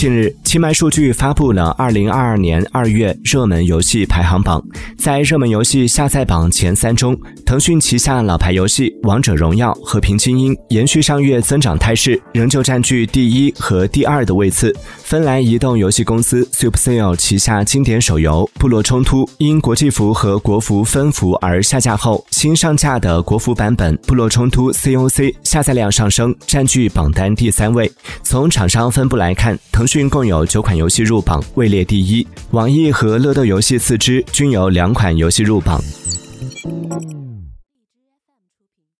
近日，清迈数据发布了二零二二年二月热门游戏排行榜。在热门游戏下载榜前三中，腾讯旗下老牌游戏《王者荣耀》《和平精英》延续上月增长态势，仍旧占据第一和第二的位次。芬兰移动游戏公司 Supercell 旗下经典手游《部落冲突》因国际服和国服分服而下架后，新上架的国服版本《部落冲突 COC》下载量上升，占据榜单第三位。从厂商分布来看，腾均共有九款游戏入榜，位列第一；网易和乐豆游戏四支，均有两款游戏入榜。